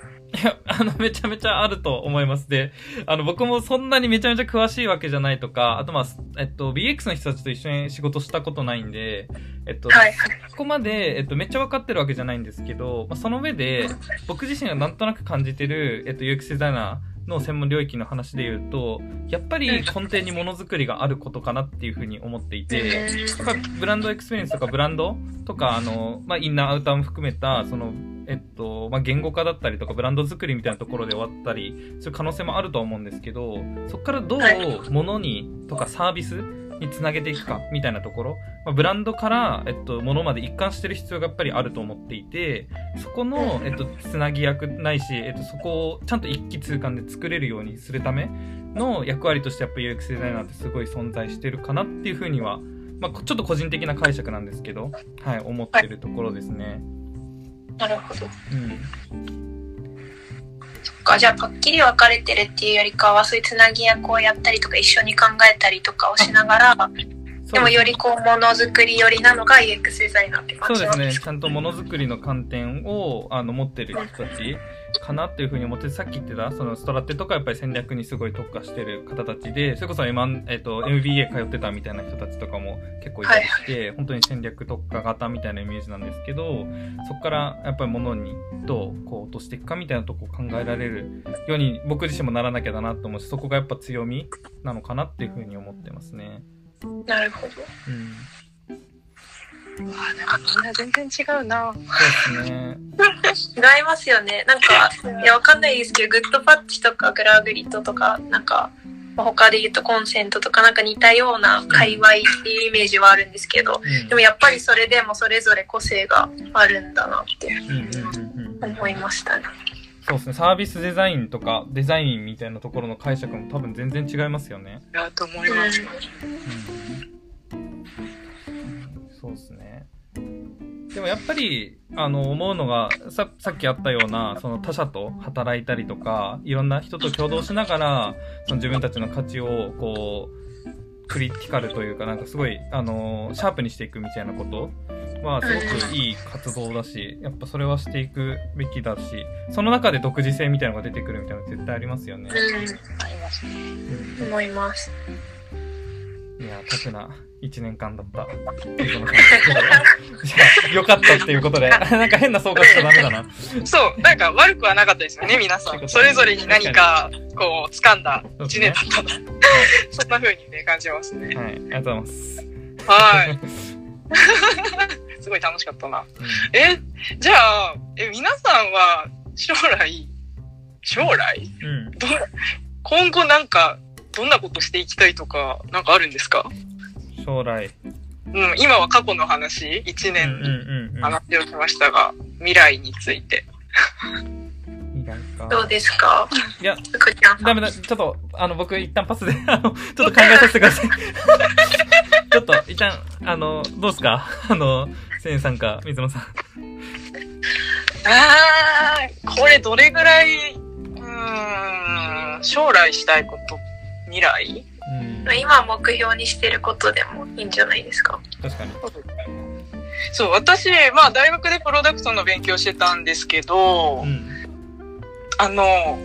あの、めちゃめちゃあると思います。で、あの、僕もそんなにめちゃめちゃ詳しいわけじゃないとか、あとまあ、えっと、BX の人たちと一緒に仕事したことないんで、えっと、はいはい。そこまで、えっと、めっちゃ分かってるわけじゃないんですけど、まあ、その上で、僕自身がなんとなく感じてる、えっと、UX デザイナーの専門領域の話で言うと、やっぱり根底にものづくりがあることかなっていうふうに思っていて、やっぱ brand experience とかブランドとか、あの、まあ、インナーアウターも含めた、その、えっと、まあ、言語化だったりとか、ブランド作りみたいなところで終わったり、そういう可能性もあるとは思うんですけど、そこからどう物にとかサービスにつなげていくか、みたいなところ、まあ、ブランドから、えっと、物まで一貫してる必要がやっぱりあると思っていて、そこの、えっと、つなぎ役ないし、えっと、そこをちゃんと一気通貫で作れるようにするための役割としてやっぱ UX デザイナーってすごい存在してるかなっていうふうには、まあ、ちょっと個人的な解釈なんですけど、はい、思ってるところですね。なるほど。うん。そっか、じゃあ、はっきり分かれてるっていうよりかは、そういうつなぎ役をやったりとか、一緒に考えたりとかをしながら、でもよりこう、ものづくり寄りなのが UX デザイナーって感そうですね。じなんですかちゃんとものづくりの観点をあの持ってる人たちかなっていうふうに思って、さっき言ってた、そのストラテとかやっぱり戦略にすごい特化してる方たちで、それこそ M1、えっと、MBA 通ってたみたいな人たちとかも結構いたりして、本当に戦略特化型みたいなイメージなんですけど、そこからやっぱりものにどうこう落としていくかみたいなとこを考えられるように僕自身もならなきゃだなと思うし、そこがやっぱ強みなのかなっていうふうに思ってますね。なるほど。うん。うわなんかみんな全然違うな。そうですね。違いますよね。なんか、いや、わかんないですけど、グッドパッチとかグラグリッドとか、なんか、まあ他で言うとコンセントとかなんか似たような界隈っていうイメージはあるんですけど、うんでもやっぱりそれでもそれぞれ個性があるんだなって思いましたね。そうですね、サービスデザインとかデザインみたいなところの解釈も多分全然違いますよね。いや、と思います。うん、そうですね。でもやっぱり、あの、思うのが、さ、さっきあったような、その他者と働いたりとか、いろんな人と共同しながら、その自分たちの価値を、こう、クリティカルというか、なんかすごい、あの、シャープにしていくみたいなことは、すごくいい活動だし、やっぱそれはしていくべきだし、その中で独自性みたいなのが出てくるみたいなの絶対ありますよね。うん。あります。うん思います。いや、タフな1年間だった。よかったっていうことで、なんか変な総括しちゃダメだな。そう、なんか悪くはなかったですよね、皆さん。それぞれに何か、こう、掴んだ一年だったな。そんな風にね、感じますね。はい、ありがとうございます。はい。すごい楽しかったな。うんえ、じゃあ、え、皆さんは、将来、将来？うん。今後なんか、どんなことしていきたいとか、なんかあるんですか？将来。うん、今は過去の話、一うんうん年にうんうん。話をしましたが、未来について。未来か。どうですか？いや。ダメだ。ちょっと、あの、僕一旦パスで、あの、ちょっと考えさせてください。ちょっと、一旦、あの、どうですか？あの、せんさんか、水野さん。あー、これどれぐらい、うーん、将来したいこと、未来？うん。今目標にしてることでもいいんじゃないですか？確かに。そう、私、まあ大学でプロダクトの勉強してたんですけど、うん。あの、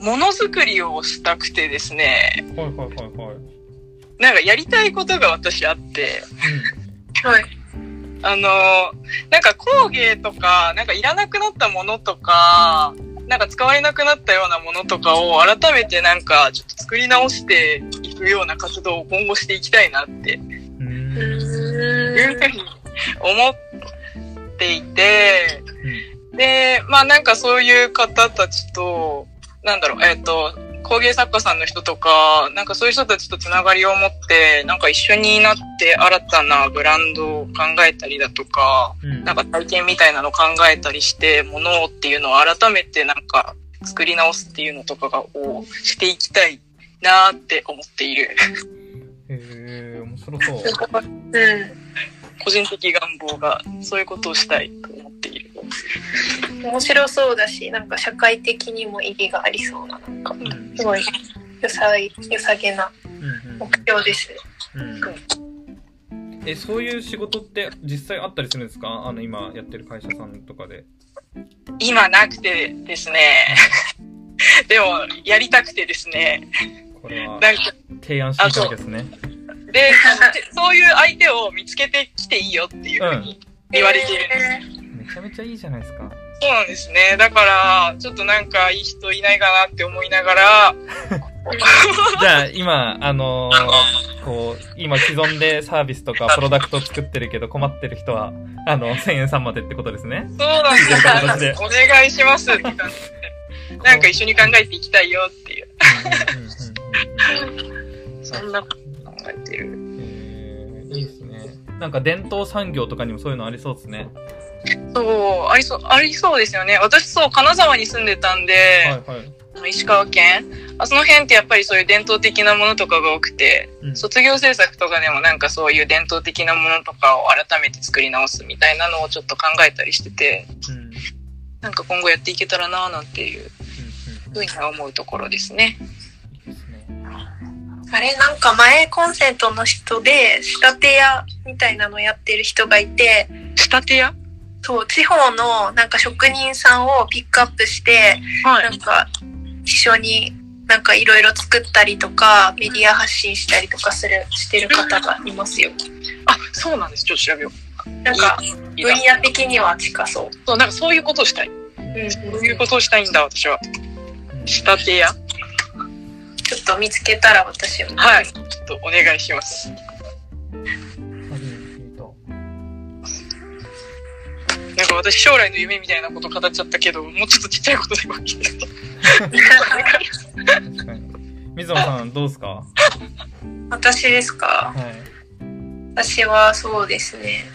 ものづくりをしたくてですね、はいはいはいはい。なんかやりたいことが私あって、はい。あの、なんか工芸とか、なんかいらなくなったものとか、なんか使われなくなったようなものとかを改めてなんかちょっと作り直していくような活動を今後していきたいなってうふうに思っていて、で、まあなんかそういう方たちと、なんだろう、えっ、と、工芸作家さんの人とか、なんかそういう人たちとつながりを持って、なんか一緒になって新たなブランドを考えたりだとか、うん。なんか体験みたいなのを考えたりして、ものをっていうのを改めてなんか作り直すっていうのとかが、をしていきたいなーって思っている。へえ、面白そう。うん。個人的願望が、そういうことをしたいと。面白そうだし、なんか社会的にも意義がありそうな、なんか、うん。すごい、よさい、よさげなうん目標です。うん。うん。え、そういう仕事って実際あったりするんですか？あの、今やってる会社さんとかで。今なくてですね。でも、やりたくてですね。これはなんか、提案していたわけですね。で、そそういう相手を見つけてきていいよっていうふうに言われているんです。えめちゃめちゃいいじゃないですか。そうなんですね。だから、ちょっとなんかいい人いないかなって思いながら、じゃあ、今、あのーこう、今既存でサービスとかプロダクト作ってるけど困ってる人は、あの、1000円さんまでってことですね。そうなんでです。お願いしますって感じで。なんか一緒に考えていきたいよっていう。そんなこと考えてる。えーいいですね。なんか伝統産業とかにもそういうのありそうですね。そう、ありそう、ありそうですよね。私そう、金沢に住んでたんで、はいはい。石川県あその辺ってやっぱりそういう伝統的なものとかが多くて、うん卒業制作とかでもなんかそういう伝統的なものとかを改めて作り直すみたいなのをちょっと考えたりしてて、うんうんなんか今後やっていけたらなぁなんていううんふうには思うところですね。いいですね。あれ、なんか前コンセントの人で、仕立て屋みたいなのやってる人がいて、仕立て屋？そう、地方のなんか職人さんをピックアップして、はなんか一緒になんかいろいろ作ったりとか、メディア発信したりとかする、してる方がいますよ。あ、そうなんです。ちょっと調べよなんかう。いい分な野的には近そう。そう、なんかそういうことをしたい。うんそういうことをしたいんだ、私は。仕立て屋ちょっと見つけたら私も。はい。ちょっとお願いします。なんか私将来の夢みたいなこと語っちゃったけど、もうちょっとちっちゃいことでもいいですか確かに。水野さん、どうですか？私ですか？はい。私はそうですね。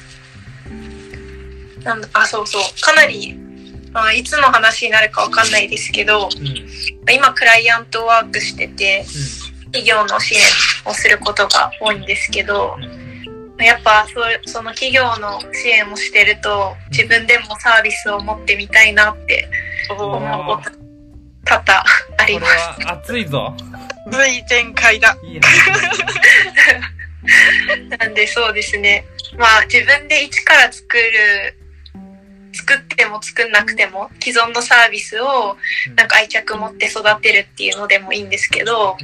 なんだあ、そうそう。かなり、まあ、いつの話になるかわかんないですけど、うん。うん。今クライアントワークしてて、企業の支援をすることが多いんですけど、うんやっぱそうその企業の支援をしてると、自分でもサービスを持ってみたいなって思うおこと多々あこれります。は熱いぞ。ー、い展開だ。いい なんでそうですね。まあ自分で一から作る、作っても作んなくても既存のサービスをなんか愛着持って育てるっていうのでもいいんですけど、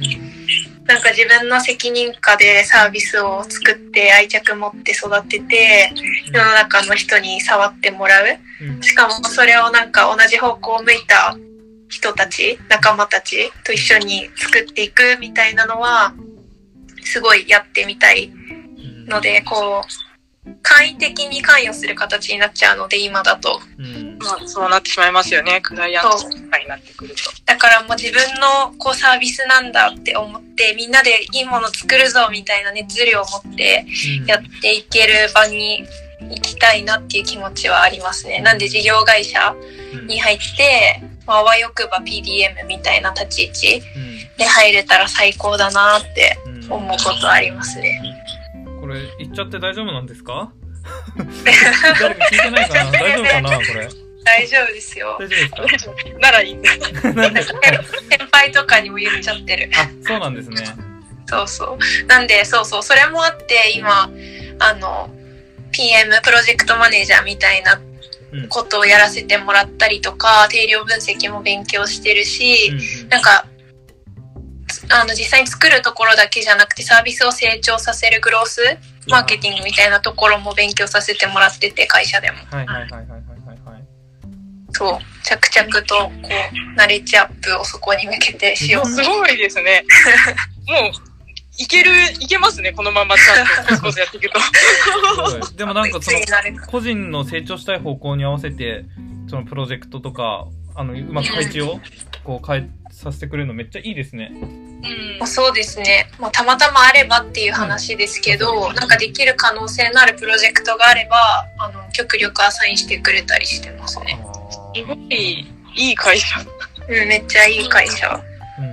なんか自分の責任下でサービスを作って愛着持って育てて、世の中の人に触ってもらう。しかもそれをなんか同じ方向を向いた人たち、仲間たちと一緒に作っていくみたいなのは、すごいやってみたいので、こう、簡易的に関与する形になっちゃうので、今だと。うんまあ、そうなってしまいますよね。クライアントとかになってくると。だからもう自分のこうサービスなんだって思って、みんなでいいもの作るぞみたいな熱量を持ってやっていける場に行きたいなっていう気持ちはありますね。なんで事業会社に入って、まああわよくば PDM みたいな立ち位置で入れたら最高だなってうん思うことありますね。これ言っちゃって大丈夫なんですか？誰か聞いてないかな？大丈夫かな？これ。大丈夫ですよ。大丈夫ですか？ならいい。んだ。なんで？先輩とかにも言っちゃってる。あそうなんですね。そうそう。なんで、そうそう、それもあって、今、あの、PM、プロジェクトマネージャーみたいなうん。ことをやらせてもらったりとか、定量分析も勉強してるし、うんなんか、つあの、実際に作るところだけじゃなくて、サービスを成長させるグロース、マーケティングみたいなところも勉強させてもらってて、会社でも。はいはいはいはいはいはいはいそう、着々と、こう、ナレッジアップをそこに向けてしようすごいですね。もう、いける、いけますね。このままちゃんとコツコツやっていくと。でもなんかその 個人の成長したい方向に合わせてそのプロジェクトとかあのうまく配置をこう変えさせてくれるのめっちゃいいですねうんまあそうですね。まあ、たまたまあればっていう話ですけど、なんかできる可能性のあるプロジェクトがあれば、あの、極力アサインしてくれたりしてますね。すごい、いい会社。うん、めっちゃいい会社。うんうん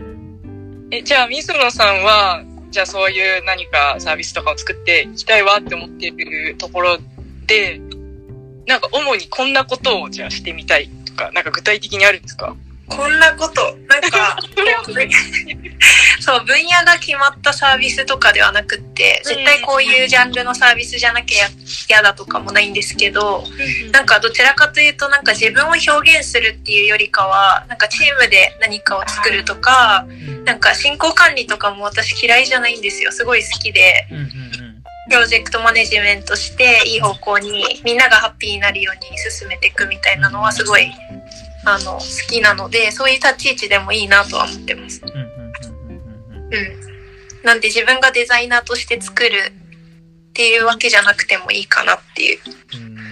うんうんえ、じゃあ、水野さんは、じゃあそういう何かサービスとかを作っていきたいわって思っているところで、なんか主にこんなことをじゃあしてみたいとか、なんか具体的にあるんですか？こんなこと、なんか、そう、分野が決まったサービスとかではなくって、絶対こういうジャンルのサービスじゃなきゃ嫌だとかもないんですけど、なんかどちらかというとなんか自分を表現するっていうよりかは、なんかチームで何かを作るとか、うん。なんか進行管理とかも私嫌いじゃないんですよ。すごい好きで、プロジェクトマネジメントしていい方向にみんながハッピーになるように進めていくみたいなのはすごいあの好きなので、そういう立ち位置でもいいなとは思ってます。うん。なんで自分がデザイナーとして作るっていうわけじゃなくてもいいかなっていう。うんお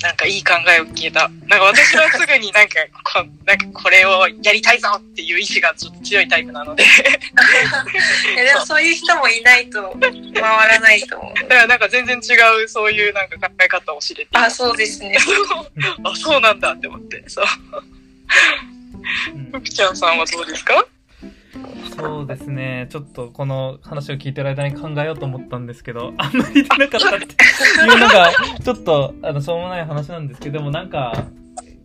なんかいい考えを聞けた。なんか私はすぐになんか、こなんかこれをやりたいぞっていう意志がちょっと強いタイプなので。えでもそういう人もいないと回らないと思う。だからなんか全然違うそういうなんか考え方を知れて。あ、そうですね。あ、そうなんだって思って。そう。うんふくちゃんさんはどうですか？そうですね。ちょっとこの話を聞いてる間に考えようと思ったんですけど、あんまり出なかったっていうのが、ちょっと、あの、しょうもない話なんですけど、でもなんか、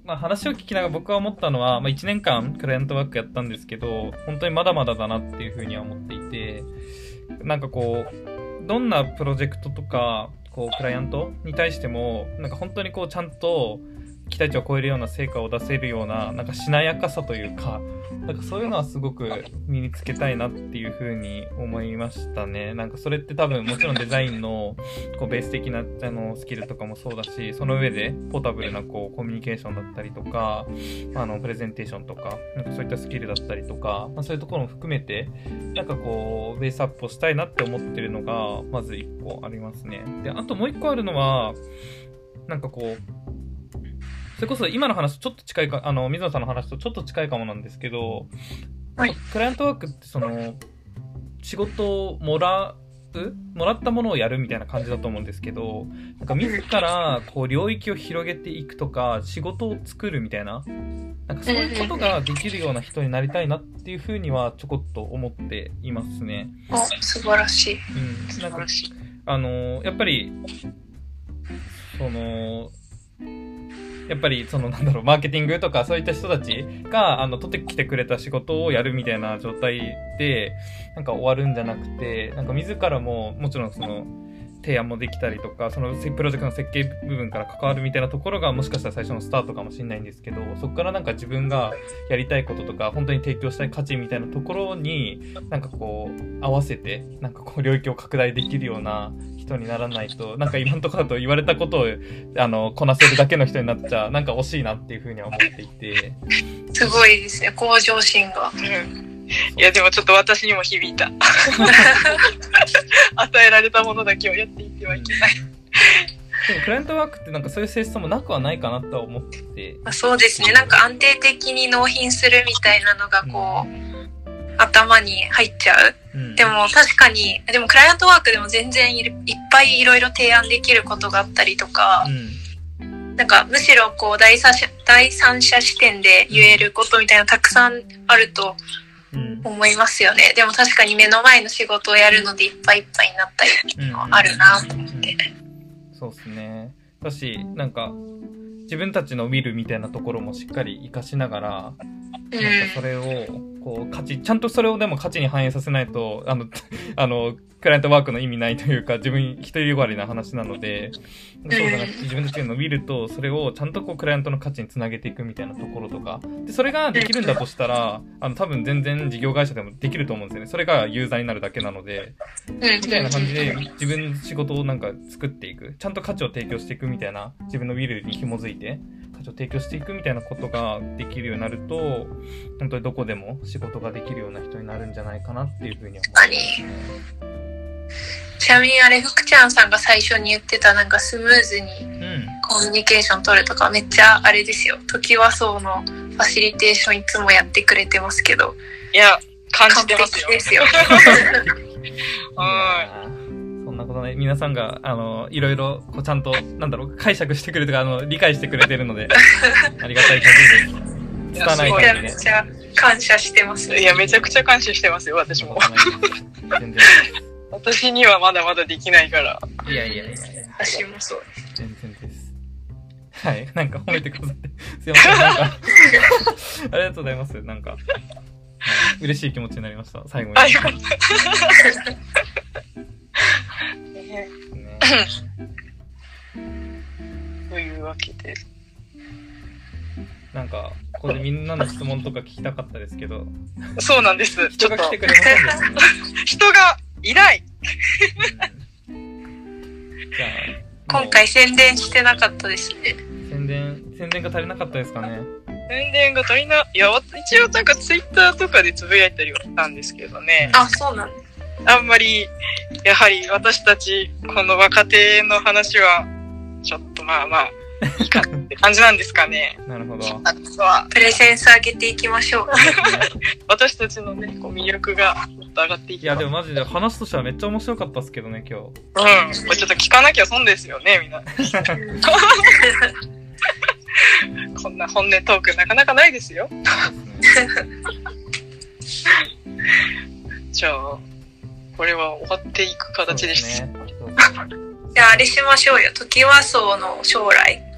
まあ話を聞きながら僕は思ったのは、まあ1年間クライアントワークやったんですけど、本当にまだまだだなっていうふうには思っていて、なんかこう、どんなプロジェクトとか、こう、クライアントに対しても、なんか本当にこう、ちゃんと、期待値を超えるような成果を出せるような、なんかしなやかさというか、なんかそういうのはすごく身につけたいなっていうふうに思いましたね。なんかそれって多分もちろんデザインのこうベース的なあのスキルとかもそうだし、その上でポータブルなこうコミュニケーションだったりとか、あのプレゼンテーションとか、なんかそういったスキルだったりとか、まあ、そういうところも含めて、なんかこうベースアップをしたいなって思ってるのがまず一個ありますね。で、あともう一個あるのは、なんかこう、それこそ今の話とちょっと近いか、あの、水野さんの話とちょっと近いかもなんですけど、はいクライアントワークってその、仕事をもらう？もらったものをやるみたいな感じだと思うんですけど、なんか自らこう領域を広げていくとか、仕事を作るみたいな、なんかそういうことができるような人になりたいなっていうふうにはちょこっと思っていますね。お、素晴らしい。うん。なんかしい。あのやっぱり、その、やっぱり、その、なんだろう、マーケティングとか、そういった人たちが、あの、取ってきてくれた仕事をやるみたいな状態で、なんか終わるんじゃなくて、なんか自らも、もちろんその、提案もできたりとか、そのプロジェクトの設計部分から関わるみたいなところがもしかしたら最初のスタートかもしれないんですけど、そこからなんか自分がやりたいこととか、本当に提供したい価値みたいなところに、なんかこう、合わせて、なんかこう領域を拡大できるような人にならないと、なんか今のところだと言われたことを、あの、こなせるだけの人になっちゃ、なんか惜しいなっていうふうには思っていて。すごいですね、向上心が。うんいやでもちょっと私にも響いた。与えられたものだけをやっていってはいけない。でもクライアントワークってなんかそういう性質もなくはないかなとは思って。て。まあそうですね、なんか安定的に納品するみたいなのがこう、頭に入っちゃう。うん、でも確かに、でもクライアントワークでも全然いるいっぱいいろいろ提案できることがあったりとか、うん、なんかむしろこう第三者第三者視点で言えることみたいなのたくさんあるとうん、思いますよね。でも確かに目の前の仕事をやるのでいっぱいいっぱいになったりうんあるなと思って。そうですね。だし、なんか、自分たちのウィルみたいなところもしっかり活かしながら、うん。なんかそれを、こう、価値、ちゃんとそれをでも価値に反映させないと、あの、あの、クライアントワークの意味ないというか、自分一人よがりな話なので、そうじゃな自分たちのウィルと、それをちゃんとこう、クライアントの価値につなげていくみたいなところとか、で、それができるんだとしたら、あの、多分全然事業会社でもできると思うんですよね。それがユーザーになるだけなので、うん。みたいな感じで自分の仕事をなんか作っていく。ちゃんと価値を提供していくみたいな、自分のウィルに紐づいて、価値を提供していくみたいなことができるようになると、本当にどこでも仕事ができるような人になるんじゃないかなっていうふうに思確かに。ちなみにあれ、福ちゃんさんが最初に言ってたなんかスムーズにうん。コミュニケーション取るとかめっちゃあれですよ。時はそうのファシリテーションいつもやってくれてますけど、いや感じ完てますよ璧ですよ。はそんなことね、皆さんが、あの、いろいろ、こう、ちゃんと、なんだろう、解釈してくれてか、あの、理解してくれてるので、ありがたい限りです。いつかないめちゃ限りね。めちゃ感謝してます。いやめちゃくちゃ感謝してますよ私も全然。私にはまだまだできないからいやいやいやいや。私もそう。全然です。はい。なんか褒めてくださって。すいません。なんか、ありがとうございます。なんか、はい嬉しい気持ちになりました。最後に。あよかったねねというわけでなんか、ここでみんなの質問とか聞きたかったですけど、そうなんですちょっと人が来てくれませんでした？ね。人がいないうんじゃあ、今回宣伝してなかったですね。宣伝、宣伝が足りなかったですかね？宣伝が足りないや一応なんかツイッターとかでつぶやいたりはしたんですけどねあ、そうなんです。あんまりやはり私たちこの若手の話はちょっとまあまあいいかって感じなんですかねなるほど。あとはプレゼンス上げていきましょう。私たちのねこう魅力がもっと上がっていいや、でもマジで話としてはめっちゃ面白かったっすけどね、今日。うんこれちょっと聞かなきゃ損ですよねみんな こんな本音トークなかなかないですよじゃあこれは終わっていく形ですそうね。じゃああれしましょうよ。時和荘の将来。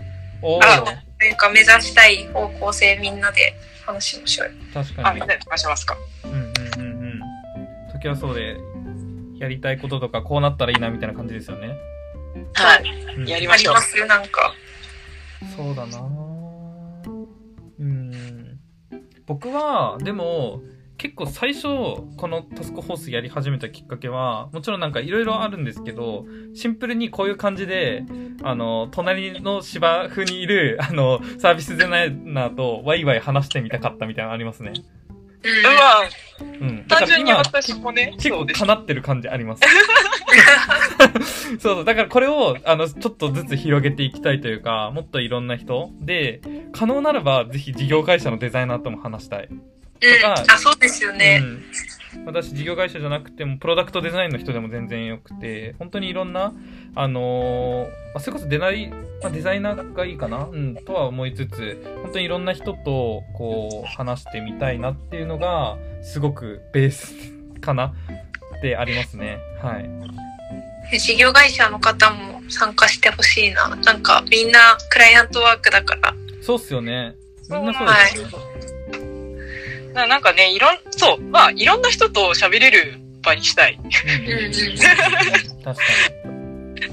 おあーなんか目指したい方向性みんなで話しましょうよ。確かにあみん。なで話しますか？うんうんうんうん。時はそうで、やりたいこととか、こうなったらいいなみたいな感じですよね。はいうんやりましょうありますなんか。そうだなうん。僕は、でも、結構最初、このタスクホースやり始めたきっかけは、もちろんなんかいろいろあるんですけど、シンプルにこういう感じで、あの、隣の芝生にいる、あの、サービスデザイナーとワイワイ話してみたかったみたいなのありますね。うん。まあうん。単純に今、私もね結構そうです叶ってる感じあります。そうそう。だからこれを、あの、ちょっとずつ広げていきたいというか、もっといろんな人で、可能ならば、ぜひ事業会社のデザイナーとも話したい。うん。あ、そうですよね。うん。私、事業会社じゃなくても、プロダクトデザインの人でも全然よくて、本当にいろんな、あのーまあ、それこそデザイン、まあ、デザイナーがいいかな？うん、とは思いつつ、本当にいろんな人と、こう、話してみたいなっていうのが、すごくベースかなってありますね。はい。事業会社の方も参加してほしいな。なんかみんなクライアントワークだから。そうっすよね。みんなそうはいですよ。ななんかねいろんそうまあいろんな人と喋れる場にしたい。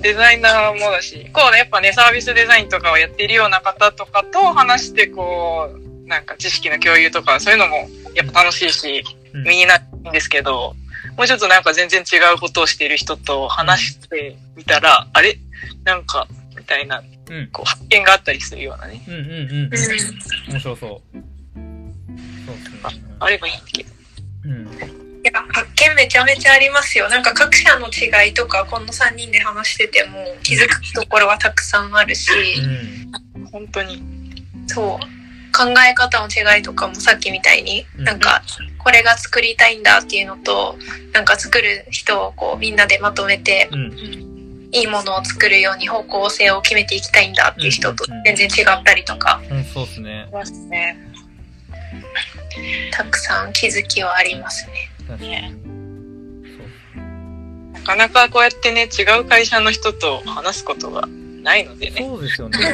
デザイナーもだし、こうね、やっぱね、サービスデザインとかをやっているような方とかと話して、こう、なんか知識の共有とか、そういうのもやっぱ楽しいし、うん身になるんですけど、もうちょっとなんか全然違うことをしている人と話してみたら、あれ？なんか、みたいな、うん。こう、発見があったりするようなね、うんうんうん。うん面白そう。あればいいけど。うん。いや、発見めちゃめちゃありますよ。なんか各社の違いとか、この3人で話してても気づくところはたくさんあるし、うん。本当に。そう。考え方の違いとかもさっきみたいに、うんなんか、これが作りたいんだっていうのと、なんか作る人をこうみんなでまとめて、うん。いいものを作るように方向性を決めていきたいんだっていう人と全然違ったりとか、うん、そうですね。たくさん気づきはありますね。確かに。なかなかこうやってね、違う会社の人と話すことがないので。ね。そうですよね。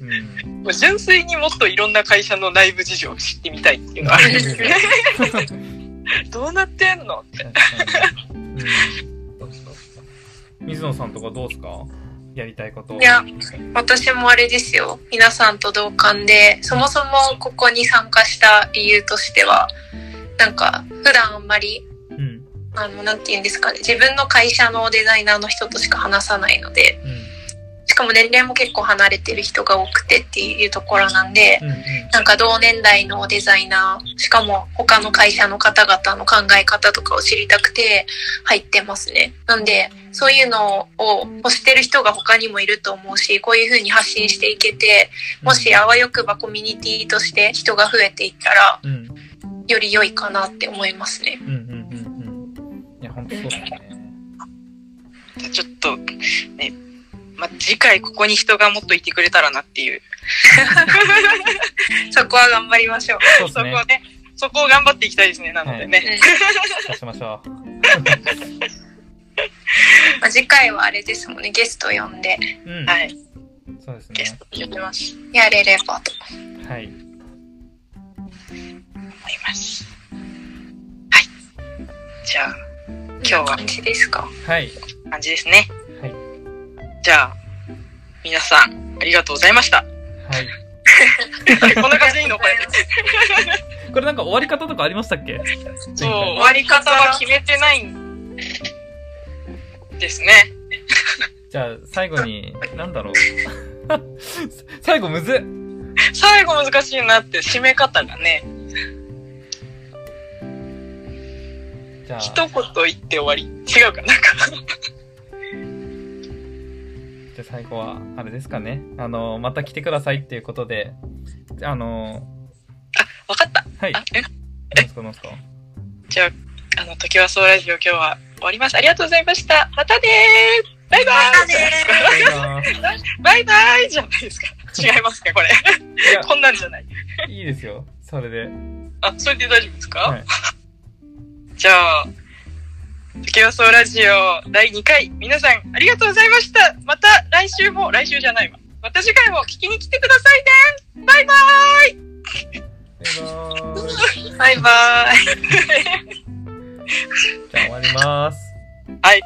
うん。純粋にもっといろんな会社の内部事情を知ってみたいっていうのがあるんですよね。どうなってんのって。水野さんとかどうですか？やりたいこと。いや、私もあれですよ。皆さんと同感で、そもそもここに参加した理由としては、なんか、普段あんまり、うん。あの、なんて言うんですかね、自分の会社のデザイナーの人としか話さないので、うん。しかも年齢も結構離れてる人が多くてっていうところなんで、うん。うん。なんか同年代のデザイナー、しかも他の会社の方々の考え方とかを知りたくて入ってますね。なんで、そういうのを欲してる人が他にもいると思うし、こういう風に発信していけて、もしあわよくばコミュニティとして人が増えていったら、うん。より良いかなって思いますね。うん。うん。うん。うん。いや、本当そうですね。じゃあちょっと、ね、まあ、次回ここに人がもっといてくれたらなっていう。そこは頑張りましょう。そうね。そこをね、そこを頑張っていきたいですね。なのでね。出しましょう。まあ、次回はあれですもんね、ゲスト呼んでうん。はい。そうですねゲス。ト呼んでます。やれればと。はい。思います。はい。じゃあ、今日は感じですか？はい。感じですね。はい。じゃあ、皆さん、ありがとうございました。はい。こんな感じでいいの？これ。これなんか終わり方とかありましたっけ？そう、前終わり方は決めてないんですね。じゃあ、最後に、なんだろう。最後むずっ。最後難しいなって、締め方がね、じゃあ、一言言って終わり。違うかなんか。じゃあ最後は、あれですかね。あの、また来てくださいっていうことで、あの、わかった。はい。あ、え？なんですか、なんですか？じゃあ、あの、時はそうラジオ今日は終わります。ありがとうございました。またねーバイバーイまたねバイバイじゃないですか。違いますかこれ。こんなんじゃない。いいですよ。それで。あ、それで大丈夫ですか、はい。じゃあ、時はそうラジオ第2回、皆さんありがとうございました。また来週も、来週じゃないわ。また次回も聞きに来てくださいね。バイバーイバイバーイ。バイバーイ。じゃあ終わります。はい。